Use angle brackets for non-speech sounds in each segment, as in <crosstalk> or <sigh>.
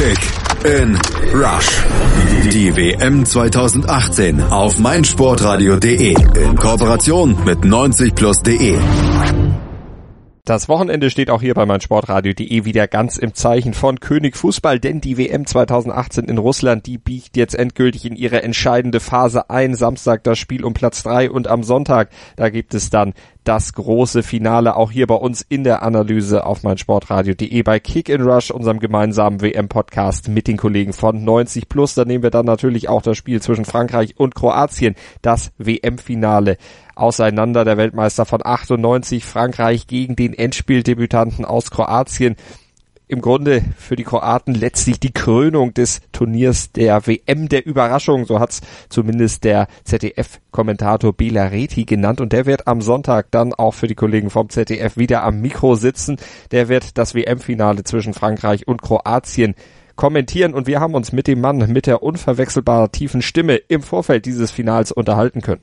Kick in Rush. Die WM 2018 auf meinsportradio.de in Kooperation mit 90plus.de. Das Wochenende steht auch hier bei meinsportradio.de wieder ganz im Zeichen von König Fußball, denn die WM 2018 in Russland, die biegt jetzt endgültig in ihre entscheidende Phase ein. Samstag das Spiel um Platz drei und am Sonntag, da gibt es dann das große Finale auch hier bei uns in der Analyse auf meinsportradio.de bei Kick in Rush, unserem gemeinsamen WM-Podcast mit den Kollegen von 90 Plus. Da nehmen wir dann natürlich auch das Spiel zwischen Frankreich und Kroatien, das WM-Finale auseinander. Der Weltmeister von 98 Frankreich gegen den Endspieldebütanten aus Kroatien im Grunde für die Kroaten letztlich die Krönung des Turniers der WM der Überraschung, so hat's zumindest der ZDF-Kommentator Bela Reti genannt und der wird am Sonntag dann auch für die Kollegen vom ZDF wieder am Mikro sitzen. Der wird das WM-Finale zwischen Frankreich und Kroatien kommentieren und wir haben uns mit dem Mann mit der unverwechselbar tiefen Stimme im Vorfeld dieses Finals unterhalten können.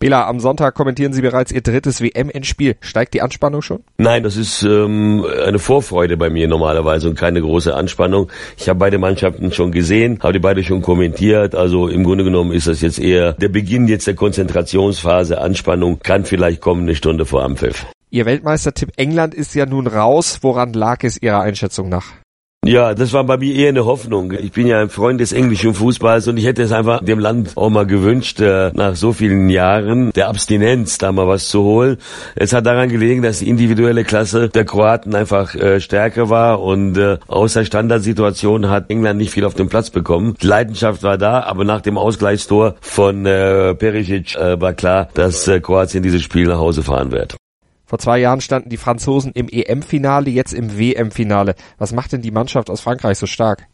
Bela, am Sonntag kommentieren Sie bereits Ihr drittes WM-Endspiel. Steigt die Anspannung schon? Nein, das ist ähm, eine Vorfreude bei mir normalerweise und keine große Anspannung. Ich habe beide Mannschaften schon gesehen, habe die beide schon kommentiert. Also im Grunde genommen ist das jetzt eher der Beginn jetzt der Konzentrationsphase. Anspannung kann vielleicht kommen eine Stunde vor Ampfiff. Ihr Weltmeistertipp England ist ja nun raus. Woran lag es Ihrer Einschätzung nach? Ja, das war bei mir eher eine Hoffnung. Ich bin ja ein Freund des englischen Fußballs und ich hätte es einfach dem Land auch mal gewünscht, äh, nach so vielen Jahren der Abstinenz da mal was zu holen. Es hat daran gelegen, dass die individuelle Klasse der Kroaten einfach äh, stärker war und äh, aus der Standardsituation hat England nicht viel auf den Platz bekommen. Die Leidenschaft war da, aber nach dem Ausgleichstor von Perisic war klar, dass Kroatien dieses Spiel nach Hause fahren wird. Vor zwei Jahren standen die Franzosen im EM-Finale, jetzt im WM-Finale. Was macht denn die Mannschaft aus Frankreich so stark?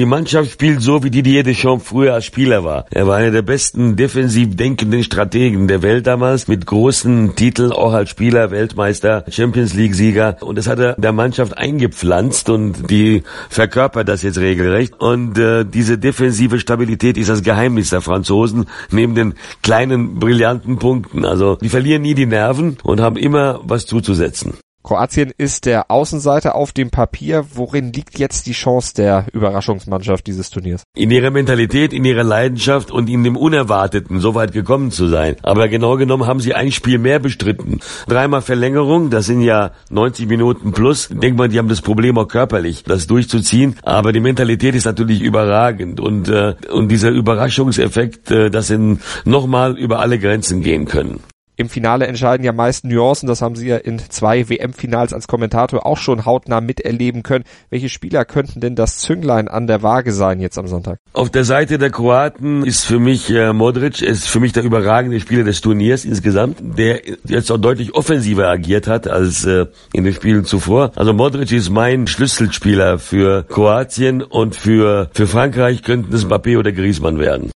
Die Mannschaft spielt so, wie Didier Deschamps früher als Spieler war. Er war einer der besten defensiv denkenden Strategen der Welt damals, mit großen Titeln, auch als Spieler, Weltmeister, Champions League-Sieger. Und das hat er der Mannschaft eingepflanzt und die verkörpert das jetzt regelrecht. Und äh, diese defensive Stabilität ist das Geheimnis der Franzosen, neben den kleinen, brillanten Punkten. Also die verlieren nie die Nerven und haben immer was zuzusetzen. Kroatien ist der Außenseiter auf dem Papier. Worin liegt jetzt die Chance der Überraschungsmannschaft dieses Turniers? In ihrer Mentalität, in ihrer Leidenschaft und in dem Unerwarteten, so weit gekommen zu sein. Aber genau genommen haben sie ein Spiel mehr bestritten. Dreimal Verlängerung, das sind ja 90 Minuten plus. Denkt man, die haben das Problem auch körperlich, das durchzuziehen. Aber die Mentalität ist natürlich überragend und, äh, und dieser Überraschungseffekt, äh, dass sie nochmal über alle Grenzen gehen können im Finale entscheiden ja meist Nuancen. Das haben Sie ja in zwei WM-Finals als Kommentator auch schon hautnah miterleben können. Welche Spieler könnten denn das Zünglein an der Waage sein jetzt am Sonntag? Auf der Seite der Kroaten ist für mich äh, Modric, ist für mich der überragende Spieler des Turniers insgesamt, der jetzt auch deutlich offensiver agiert hat als äh, in den Spielen zuvor. Also Modric ist mein Schlüsselspieler für Kroatien und für, für Frankreich könnten es Mbappé oder Griezmann werden.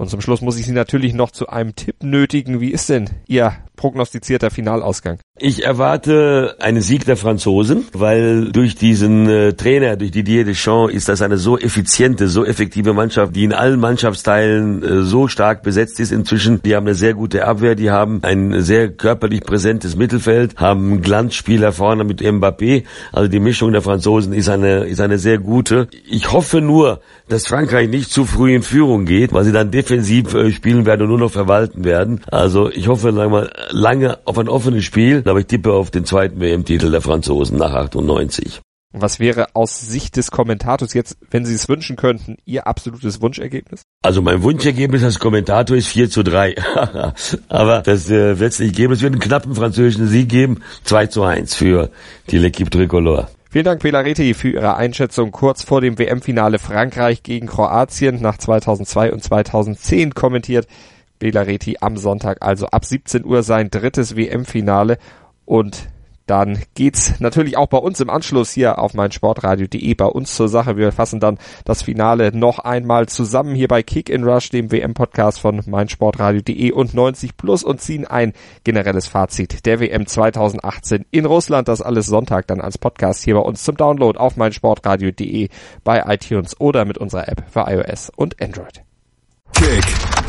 Und zum Schluss muss ich Sie natürlich noch zu einem Tipp nötigen. Wie ist denn Ihr prognostizierter Finalausgang? Ich erwarte einen Sieg der Franzosen, weil durch diesen äh, Trainer, durch Didier Deschamps, ist das eine so effiziente, so effektive Mannschaft, die in allen Mannschaftsteilen äh, so stark besetzt ist inzwischen. Die haben eine sehr gute Abwehr, die haben ein sehr körperlich präsentes Mittelfeld, haben Glanzspieler vorne mit Mbappé. Also die Mischung der Franzosen ist eine, ist eine sehr gute. Ich hoffe nur, dass Frankreich nicht zu früh in Führung geht, weil sie dann defensiv äh, spielen werden und nur noch verwalten werden. Also ich hoffe, sagen wir, lange auf ein offenes Spiel, aber ich tippe auf den zweiten WM-Titel der Franzosen nach 98. Was wäre aus Sicht des Kommentators jetzt, wenn Sie es wünschen könnten, Ihr absolutes Wunschergebnis? Also mein Wunschergebnis als Kommentator ist 4 zu 3. <laughs> Aber das äh, wird es nicht geben. Es wird einen knappen französischen Sieg geben. 2 zu 1 für die L'Equipe Tricolore. Vielen Dank, Pelareti, für Ihre Einschätzung kurz vor dem WM-Finale Frankreich gegen Kroatien nach 2002 und 2010 kommentiert. Belareti am Sonntag, also ab 17 Uhr sein drittes WM-Finale und dann geht's natürlich auch bei uns im Anschluss hier auf mein Sportradio.de bei uns zur Sache. Wir fassen dann das Finale noch einmal zusammen hier bei Kick in Rush, dem WM-Podcast von meinsportradio.de und 90 Plus und ziehen ein generelles Fazit der WM 2018 in Russland. Das alles Sonntag dann als Podcast hier bei uns zum Download auf meinsportradio.de bei iTunes oder mit unserer App für iOS und Android. Kick